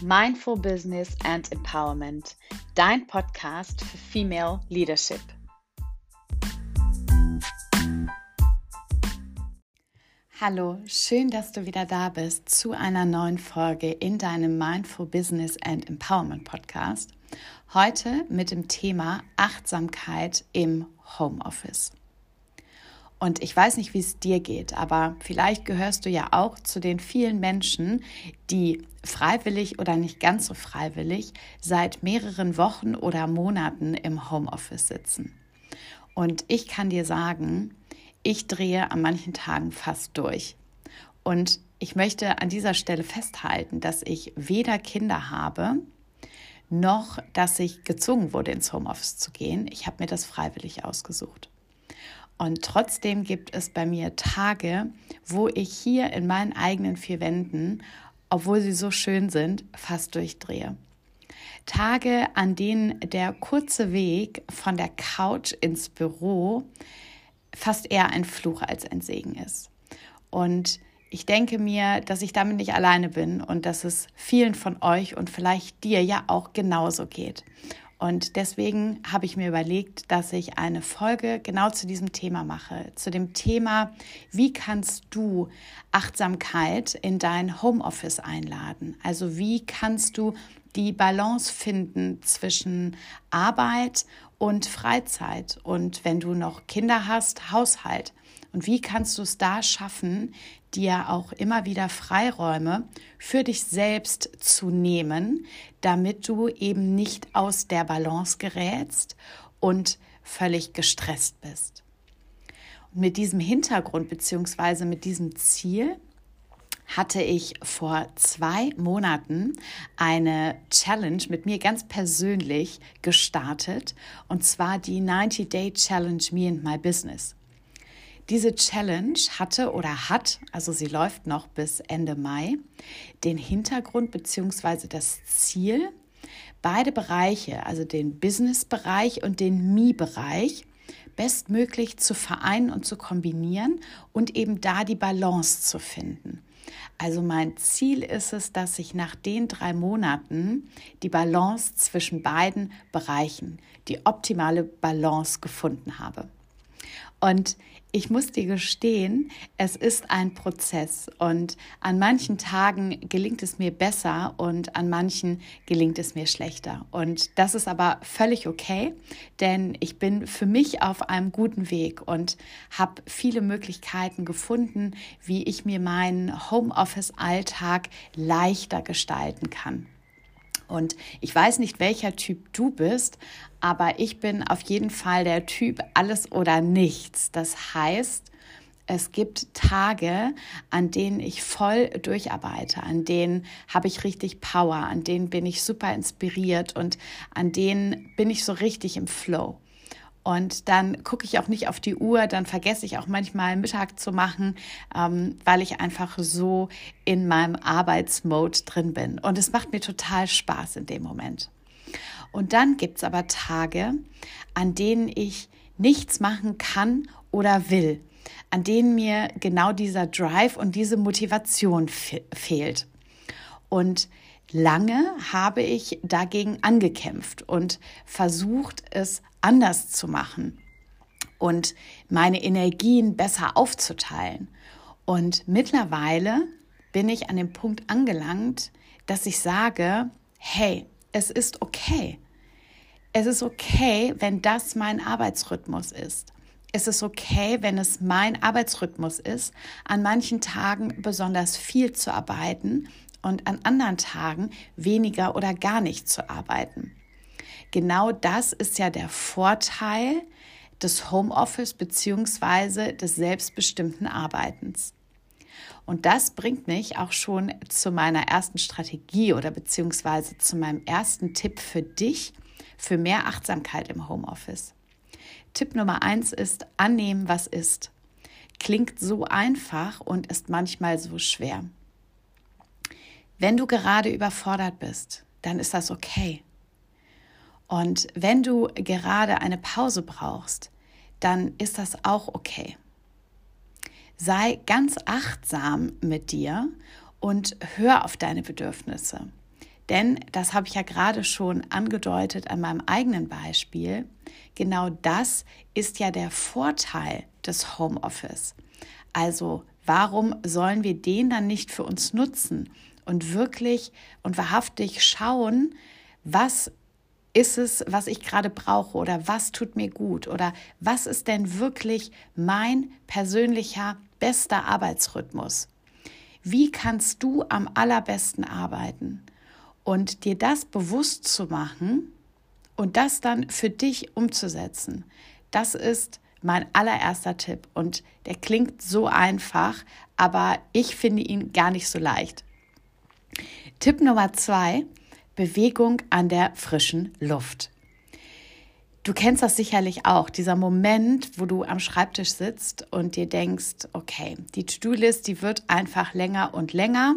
Mindful Business and Empowerment, dein Podcast für Female Leadership. Hallo, schön, dass du wieder da bist zu einer neuen Folge in deinem Mindful Business and Empowerment Podcast. Heute mit dem Thema Achtsamkeit im Homeoffice. Und ich weiß nicht, wie es dir geht, aber vielleicht gehörst du ja auch zu den vielen Menschen, die freiwillig oder nicht ganz so freiwillig seit mehreren Wochen oder Monaten im Homeoffice sitzen. Und ich kann dir sagen, ich drehe an manchen Tagen fast durch. Und ich möchte an dieser Stelle festhalten, dass ich weder Kinder habe, noch dass ich gezwungen wurde, ins Homeoffice zu gehen. Ich habe mir das freiwillig ausgesucht. Und trotzdem gibt es bei mir Tage, wo ich hier in meinen eigenen vier Wänden, obwohl sie so schön sind, fast durchdrehe. Tage, an denen der kurze Weg von der Couch ins Büro fast eher ein Fluch als ein Segen ist. Und ich denke mir, dass ich damit nicht alleine bin und dass es vielen von euch und vielleicht dir ja auch genauso geht. Und deswegen habe ich mir überlegt, dass ich eine Folge genau zu diesem Thema mache. Zu dem Thema, wie kannst du Achtsamkeit in dein Homeoffice einladen? Also wie kannst du die Balance finden zwischen Arbeit und Freizeit und wenn du noch Kinder hast, Haushalt. Und wie kannst du es da schaffen, dir auch immer wieder Freiräume für dich selbst zu nehmen, damit du eben nicht aus der Balance gerätst und völlig gestresst bist. Und mit diesem Hintergrund bzw. mit diesem Ziel hatte ich vor zwei Monaten eine Challenge mit mir ganz persönlich gestartet, und zwar die 90-Day Challenge Me and My Business. Diese Challenge hatte oder hat, also sie läuft noch bis Ende Mai, den Hintergrund bzw. das Ziel, beide Bereiche, also den Business-Bereich und den Me-Bereich, bestmöglich zu vereinen und zu kombinieren und eben da die Balance zu finden. Also mein Ziel ist es, dass ich nach den drei Monaten die Balance zwischen beiden Bereichen, die optimale Balance gefunden habe. Und ich muss dir gestehen, es ist ein Prozess und an manchen Tagen gelingt es mir besser und an manchen gelingt es mir schlechter. Und das ist aber völlig okay, denn ich bin für mich auf einem guten Weg und habe viele Möglichkeiten gefunden, wie ich mir meinen Homeoffice-Alltag leichter gestalten kann. Und ich weiß nicht, welcher Typ du bist, aber ich bin auf jeden Fall der Typ alles oder nichts. Das heißt, es gibt Tage, an denen ich voll durcharbeite, an denen habe ich richtig Power, an denen bin ich super inspiriert und an denen bin ich so richtig im Flow. Und dann gucke ich auch nicht auf die Uhr, dann vergesse ich auch manchmal Mittag zu machen, ähm, weil ich einfach so in meinem Arbeitsmode drin bin. Und es macht mir total Spaß in dem Moment. Und dann gibt es aber Tage, an denen ich nichts machen kann oder will, an denen mir genau dieser Drive und diese Motivation fehlt. Und lange habe ich dagegen angekämpft und versucht, es anders zu machen und meine Energien besser aufzuteilen. Und mittlerweile bin ich an dem Punkt angelangt, dass ich sage, hey, es ist okay. Es ist okay, wenn das mein Arbeitsrhythmus ist. Es ist okay, wenn es mein Arbeitsrhythmus ist, an manchen Tagen besonders viel zu arbeiten und an anderen Tagen weniger oder gar nicht zu arbeiten. Genau das ist ja der Vorteil des Homeoffice beziehungsweise des selbstbestimmten Arbeitens. Und das bringt mich auch schon zu meiner ersten Strategie oder beziehungsweise zu meinem ersten Tipp für dich für mehr Achtsamkeit im Homeoffice. Tipp Nummer eins ist annehmen, was ist. Klingt so einfach und ist manchmal so schwer. Wenn du gerade überfordert bist, dann ist das okay. Und wenn du gerade eine Pause brauchst, dann ist das auch okay. Sei ganz achtsam mit dir und hör auf deine Bedürfnisse. Denn, das habe ich ja gerade schon angedeutet an meinem eigenen Beispiel, genau das ist ja der Vorteil des Homeoffice. Also warum sollen wir den dann nicht für uns nutzen und wirklich und wahrhaftig schauen, was ist es, was ich gerade brauche oder was tut mir gut oder was ist denn wirklich mein persönlicher bester Arbeitsrhythmus? Wie kannst du am allerbesten arbeiten? Und dir das bewusst zu machen und das dann für dich umzusetzen, das ist mein allererster Tipp. Und der klingt so einfach, aber ich finde ihn gar nicht so leicht. Tipp Nummer zwei, Bewegung an der frischen Luft. Du kennst das sicherlich auch, dieser Moment, wo du am Schreibtisch sitzt und dir denkst, okay, die To-Do-List, die wird einfach länger und länger.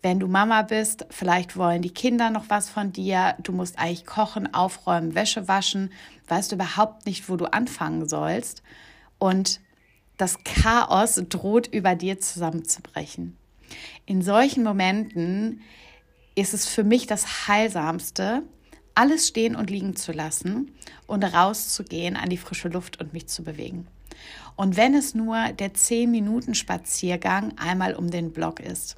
Wenn du Mama bist, vielleicht wollen die Kinder noch was von dir. Du musst eigentlich kochen, aufräumen, Wäsche waschen. Weißt du überhaupt nicht, wo du anfangen sollst. Und das Chaos droht über dir zusammenzubrechen. In solchen Momenten ist es für mich das Heilsamste, alles stehen und liegen zu lassen und rauszugehen an die frische Luft und mich zu bewegen. Und wenn es nur der 10 Minuten Spaziergang einmal um den Block ist.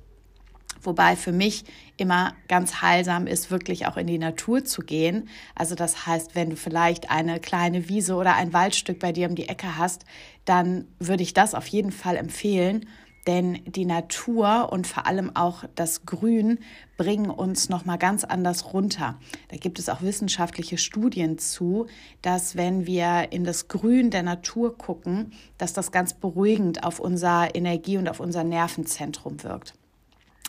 Wobei für mich immer ganz heilsam ist, wirklich auch in die Natur zu gehen. Also das heißt, wenn du vielleicht eine kleine Wiese oder ein Waldstück bei dir um die Ecke hast, dann würde ich das auf jeden Fall empfehlen denn die Natur und vor allem auch das Grün bringen uns noch mal ganz anders runter. Da gibt es auch wissenschaftliche Studien zu, dass wenn wir in das Grün der Natur gucken, dass das ganz beruhigend auf unser Energie und auf unser Nervenzentrum wirkt.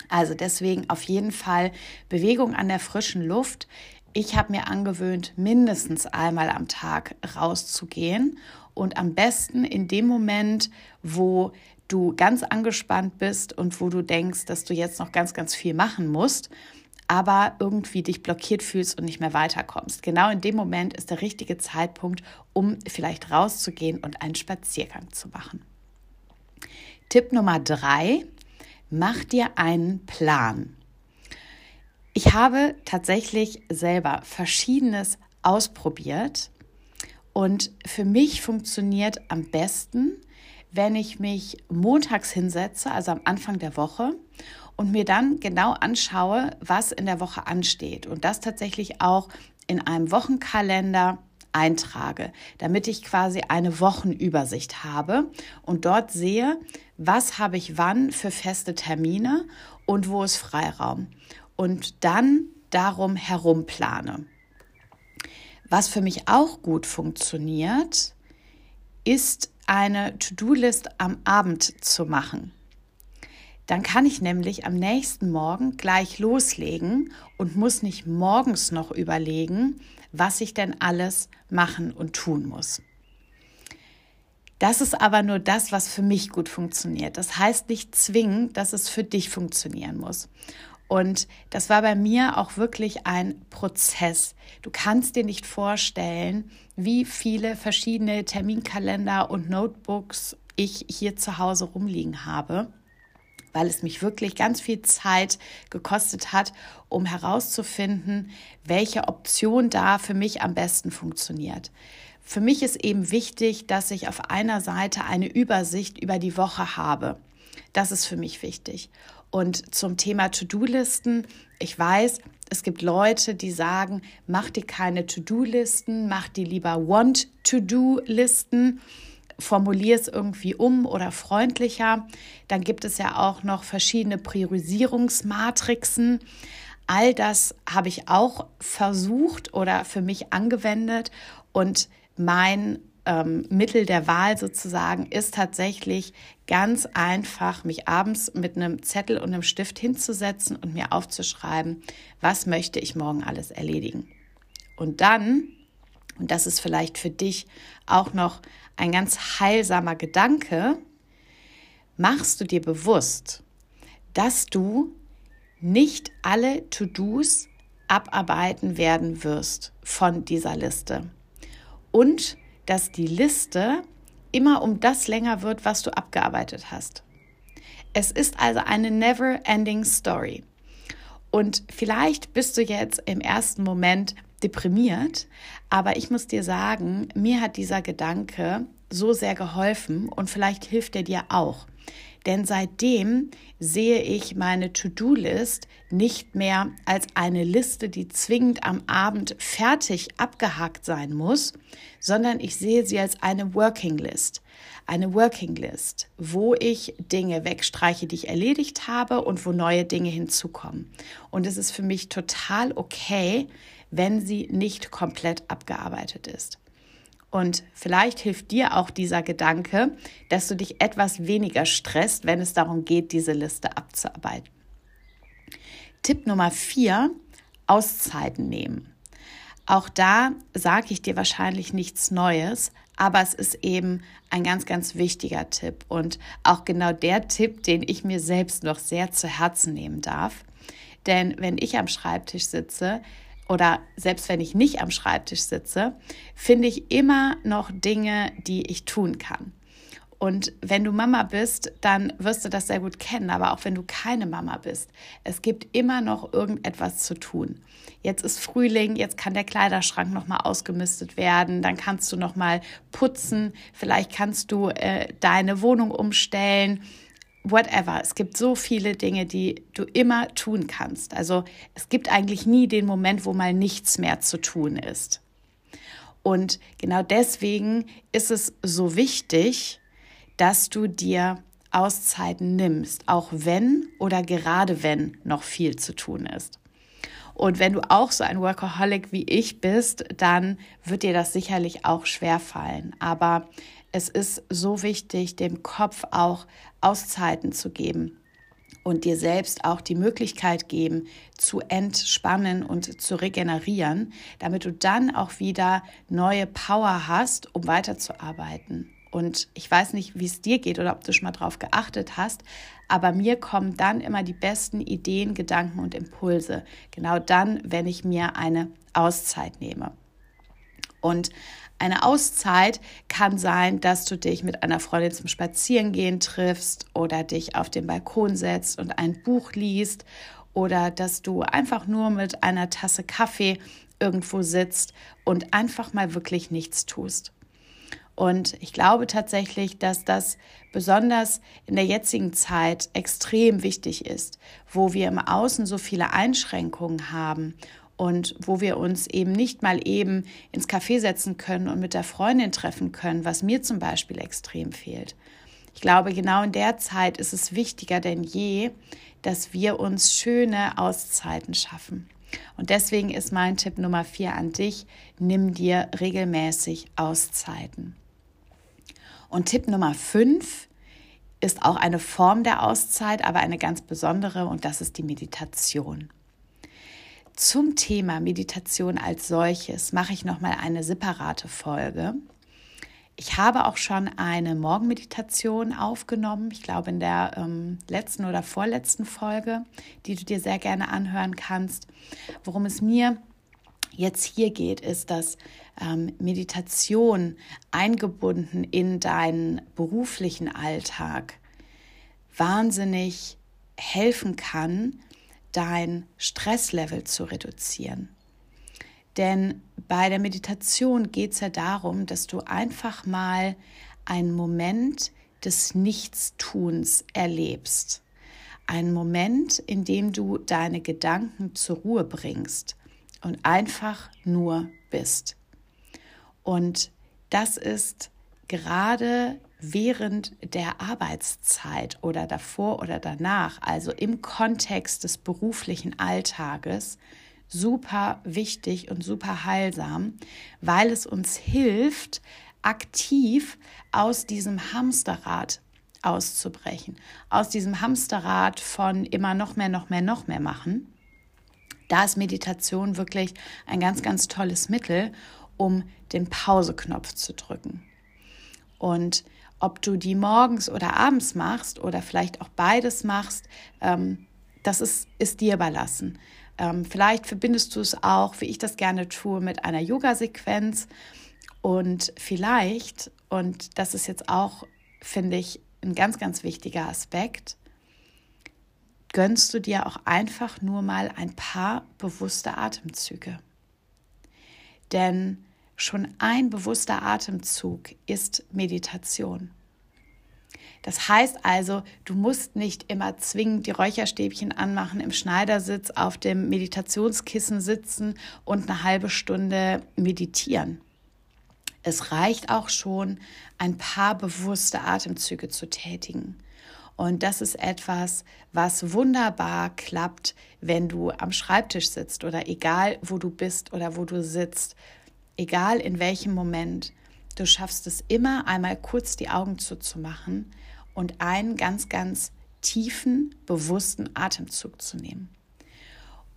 Also deswegen auf jeden Fall Bewegung an der frischen Luft. Ich habe mir angewöhnt, mindestens einmal am Tag rauszugehen und am besten in dem Moment, wo du ganz angespannt bist und wo du denkst, dass du jetzt noch ganz, ganz viel machen musst, aber irgendwie dich blockiert fühlst und nicht mehr weiterkommst. Genau in dem Moment ist der richtige Zeitpunkt, um vielleicht rauszugehen und einen Spaziergang zu machen. Tipp Nummer drei, mach dir einen Plan. Ich habe tatsächlich selber verschiedenes ausprobiert und für mich funktioniert am besten, wenn ich mich montags hinsetze, also am Anfang der Woche, und mir dann genau anschaue, was in der Woche ansteht und das tatsächlich auch in einem Wochenkalender eintrage, damit ich quasi eine Wochenübersicht habe und dort sehe, was habe ich wann für feste Termine und wo ist Freiraum und dann darum herum plane. Was für mich auch gut funktioniert, ist eine To-Do-List am Abend zu machen. Dann kann ich nämlich am nächsten Morgen gleich loslegen und muss nicht morgens noch überlegen, was ich denn alles machen und tun muss. Das ist aber nur das, was für mich gut funktioniert. Das heißt nicht zwingend, dass es für dich funktionieren muss. Und das war bei mir auch wirklich ein Prozess. Du kannst dir nicht vorstellen, wie viele verschiedene Terminkalender und Notebooks ich hier zu Hause rumliegen habe, weil es mich wirklich ganz viel Zeit gekostet hat, um herauszufinden, welche Option da für mich am besten funktioniert. Für mich ist eben wichtig, dass ich auf einer Seite eine Übersicht über die Woche habe. Das ist für mich wichtig. Und zum Thema To-Do-Listen, ich weiß, es gibt Leute, die sagen, mach dir keine To-Do-Listen, mach dir lieber Want-To-Do-Listen, formulier es irgendwie um oder freundlicher. Dann gibt es ja auch noch verschiedene Priorisierungsmatrixen. All das habe ich auch versucht oder für mich angewendet und mein ähm, Mittel der Wahl sozusagen ist tatsächlich ganz einfach, mich abends mit einem Zettel und einem Stift hinzusetzen und mir aufzuschreiben, was möchte ich morgen alles erledigen. Und dann, und das ist vielleicht für dich auch noch ein ganz heilsamer Gedanke, machst du dir bewusst, dass du nicht alle To-Dos abarbeiten werden wirst von dieser Liste. Und dass die Liste immer um das länger wird, was du abgearbeitet hast. Es ist also eine never-ending Story. Und vielleicht bist du jetzt im ersten Moment deprimiert, aber ich muss dir sagen, mir hat dieser Gedanke so sehr geholfen und vielleicht hilft er dir auch. Denn seitdem sehe ich meine To-Do-List nicht mehr als eine Liste, die zwingend am Abend fertig abgehakt sein muss, sondern ich sehe sie als eine Working List. Eine Working List, wo ich Dinge wegstreiche, die ich erledigt habe und wo neue Dinge hinzukommen. Und es ist für mich total okay, wenn sie nicht komplett abgearbeitet ist. Und vielleicht hilft dir auch dieser Gedanke, dass du dich etwas weniger stresst, wenn es darum geht, diese Liste abzuarbeiten. Tipp Nummer vier, Auszeiten nehmen. Auch da sage ich dir wahrscheinlich nichts Neues, aber es ist eben ein ganz, ganz wichtiger Tipp und auch genau der Tipp, den ich mir selbst noch sehr zu Herzen nehmen darf. Denn wenn ich am Schreibtisch sitze, oder selbst wenn ich nicht am Schreibtisch sitze, finde ich immer noch Dinge, die ich tun kann. Und wenn du Mama bist, dann wirst du das sehr gut kennen. Aber auch wenn du keine Mama bist, es gibt immer noch irgendetwas zu tun. Jetzt ist Frühling, jetzt kann der Kleiderschrank noch mal ausgemistet werden. Dann kannst du noch mal putzen. Vielleicht kannst du äh, deine Wohnung umstellen whatever. Es gibt so viele Dinge, die du immer tun kannst. Also es gibt eigentlich nie den Moment, wo mal nichts mehr zu tun ist. Und genau deswegen ist es so wichtig, dass du dir Auszeiten nimmst, auch wenn oder gerade wenn noch viel zu tun ist. Und wenn du auch so ein Workaholic wie ich bist, dann wird dir das sicherlich auch schwer fallen. Aber es ist so wichtig, dem Kopf auch Auszeiten zu geben und dir selbst auch die Möglichkeit geben, zu entspannen und zu regenerieren, damit du dann auch wieder neue Power hast, um weiterzuarbeiten. Und ich weiß nicht, wie es dir geht oder ob du schon mal drauf geachtet hast, aber mir kommen dann immer die besten Ideen, Gedanken und Impulse. Genau dann, wenn ich mir eine Auszeit nehme. Und eine Auszeit kann sein, dass du dich mit einer Freundin zum Spazierengehen triffst oder dich auf den Balkon setzt und ein Buch liest oder dass du einfach nur mit einer Tasse Kaffee irgendwo sitzt und einfach mal wirklich nichts tust. Und ich glaube tatsächlich, dass das besonders in der jetzigen Zeit extrem wichtig ist, wo wir im Außen so viele Einschränkungen haben und wo wir uns eben nicht mal eben ins Café setzen können und mit der Freundin treffen können, was mir zum Beispiel extrem fehlt. Ich glaube, genau in der Zeit ist es wichtiger denn je, dass wir uns schöne Auszeiten schaffen. Und deswegen ist mein Tipp Nummer vier an dich, nimm dir regelmäßig Auszeiten. Und Tipp Nummer fünf ist auch eine Form der Auszeit, aber eine ganz besondere und das ist die Meditation. Zum Thema Meditation als solches mache ich nochmal eine separate Folge. Ich habe auch schon eine Morgenmeditation aufgenommen, ich glaube in der ähm, letzten oder vorletzten Folge, die du dir sehr gerne anhören kannst. Worum es mir jetzt hier geht, ist, dass ähm, Meditation eingebunden in deinen beruflichen Alltag wahnsinnig helfen kann, dein Stresslevel zu reduzieren. Denn bei der Meditation geht es ja darum, dass du einfach mal einen Moment des Nichtstuns erlebst. Einen Moment, in dem du deine Gedanken zur Ruhe bringst und einfach nur bist. Und das ist gerade während der Arbeitszeit oder davor oder danach, also im Kontext des beruflichen Alltages, super wichtig und super heilsam, weil es uns hilft, aktiv aus diesem Hamsterrad auszubrechen, aus diesem Hamsterrad von immer noch mehr, noch mehr, noch mehr machen. Da ist Meditation wirklich ein ganz, ganz tolles Mittel, um den Pauseknopf zu drücken. Und ob du die morgens oder abends machst oder vielleicht auch beides machst, ähm, das ist, ist dir überlassen. Ähm, vielleicht verbindest du es auch, wie ich das gerne tue, mit einer Yoga-Sequenz. Und vielleicht, und das ist jetzt auch, finde ich, ein ganz, ganz wichtiger Aspekt, gönnst du dir auch einfach nur mal ein paar bewusste Atemzüge. Denn schon ein bewusster Atemzug ist Meditation. Das heißt also, du musst nicht immer zwingend die Räucherstäbchen anmachen, im Schneidersitz auf dem Meditationskissen sitzen und eine halbe Stunde meditieren. Es reicht auch schon, ein paar bewusste Atemzüge zu tätigen. Und das ist etwas, was wunderbar klappt, wenn du am Schreibtisch sitzt oder egal, wo du bist oder wo du sitzt, egal in welchem Moment. Du schaffst es immer, einmal kurz die Augen zuzumachen und einen ganz, ganz tiefen, bewussten Atemzug zu nehmen.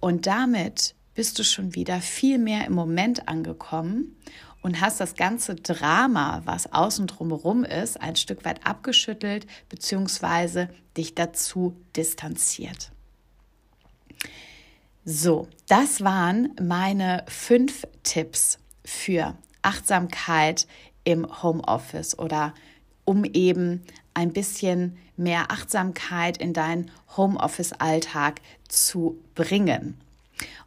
Und damit bist du schon wieder viel mehr im Moment angekommen und hast das ganze Drama, was außen drumherum ist, ein Stück weit abgeschüttelt bzw. dich dazu distanziert. So, das waren meine fünf Tipps für Achtsamkeit im Homeoffice oder um eben ein bisschen mehr Achtsamkeit in deinen Homeoffice-Alltag zu bringen.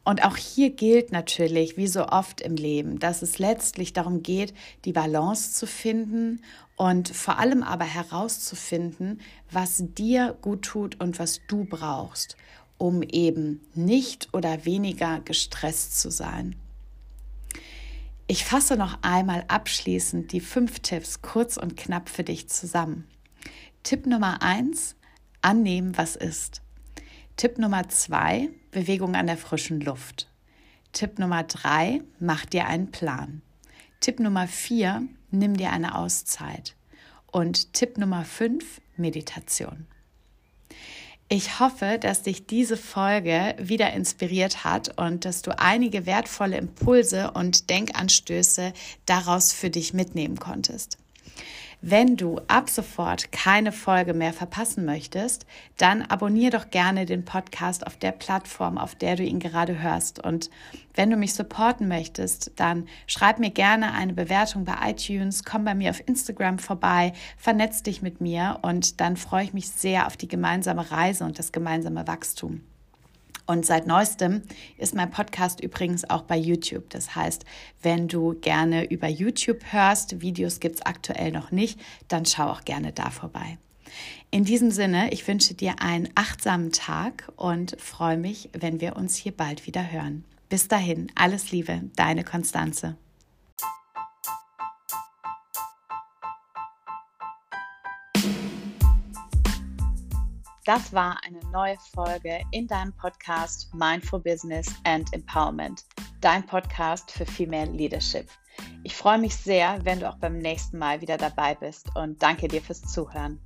Und auch hier gilt natürlich, wie so oft im Leben, dass es letztlich darum geht, die Balance zu finden und vor allem aber herauszufinden, was dir gut tut und was du brauchst, um eben nicht oder weniger gestresst zu sein. Ich fasse noch einmal abschließend die fünf Tipps kurz und knapp für dich zusammen. Tipp Nummer eins: Annehmen, was ist. Tipp Nummer zwei, Bewegung an der frischen Luft. Tipp Nummer drei, mach dir einen Plan. Tipp Nummer vier, nimm dir eine Auszeit. Und Tipp Nummer fünf, Meditation. Ich hoffe, dass dich diese Folge wieder inspiriert hat und dass du einige wertvolle Impulse und Denkanstöße daraus für dich mitnehmen konntest. Wenn du ab sofort keine Folge mehr verpassen möchtest, dann abonniere doch gerne den Podcast auf der Plattform, auf der du ihn gerade hörst. Und wenn du mich supporten möchtest, dann schreib mir gerne eine Bewertung bei iTunes, komm bei mir auf Instagram vorbei, vernetz dich mit mir und dann freue ich mich sehr auf die gemeinsame Reise und das gemeinsame Wachstum. Und seit neuestem ist mein Podcast übrigens auch bei YouTube. Das heißt, wenn du gerne über YouTube hörst, Videos gibt es aktuell noch nicht, dann schau auch gerne da vorbei. In diesem Sinne, ich wünsche dir einen achtsamen Tag und freue mich, wenn wir uns hier bald wieder hören. Bis dahin, alles Liebe, deine Konstanze. Das war eine neue Folge in deinem Podcast Mindful Business and Empowerment, dein Podcast für Female Leadership. Ich freue mich sehr, wenn du auch beim nächsten Mal wieder dabei bist und danke dir fürs Zuhören.